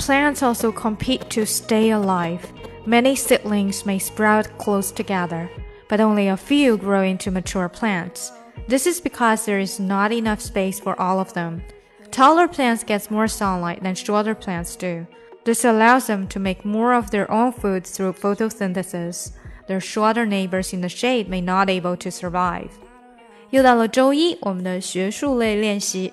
plants also compete to stay alive. Many seedlings may sprout close together, but only a few grow into mature plants. This is because there is not enough space for all of them. Taller plants get more sunlight than shorter plants do. This allows them to make more of their own food through photosynthesis. Their shorter neighbors in the shade may not able to survive. 又到了周一，我们的学术类练习。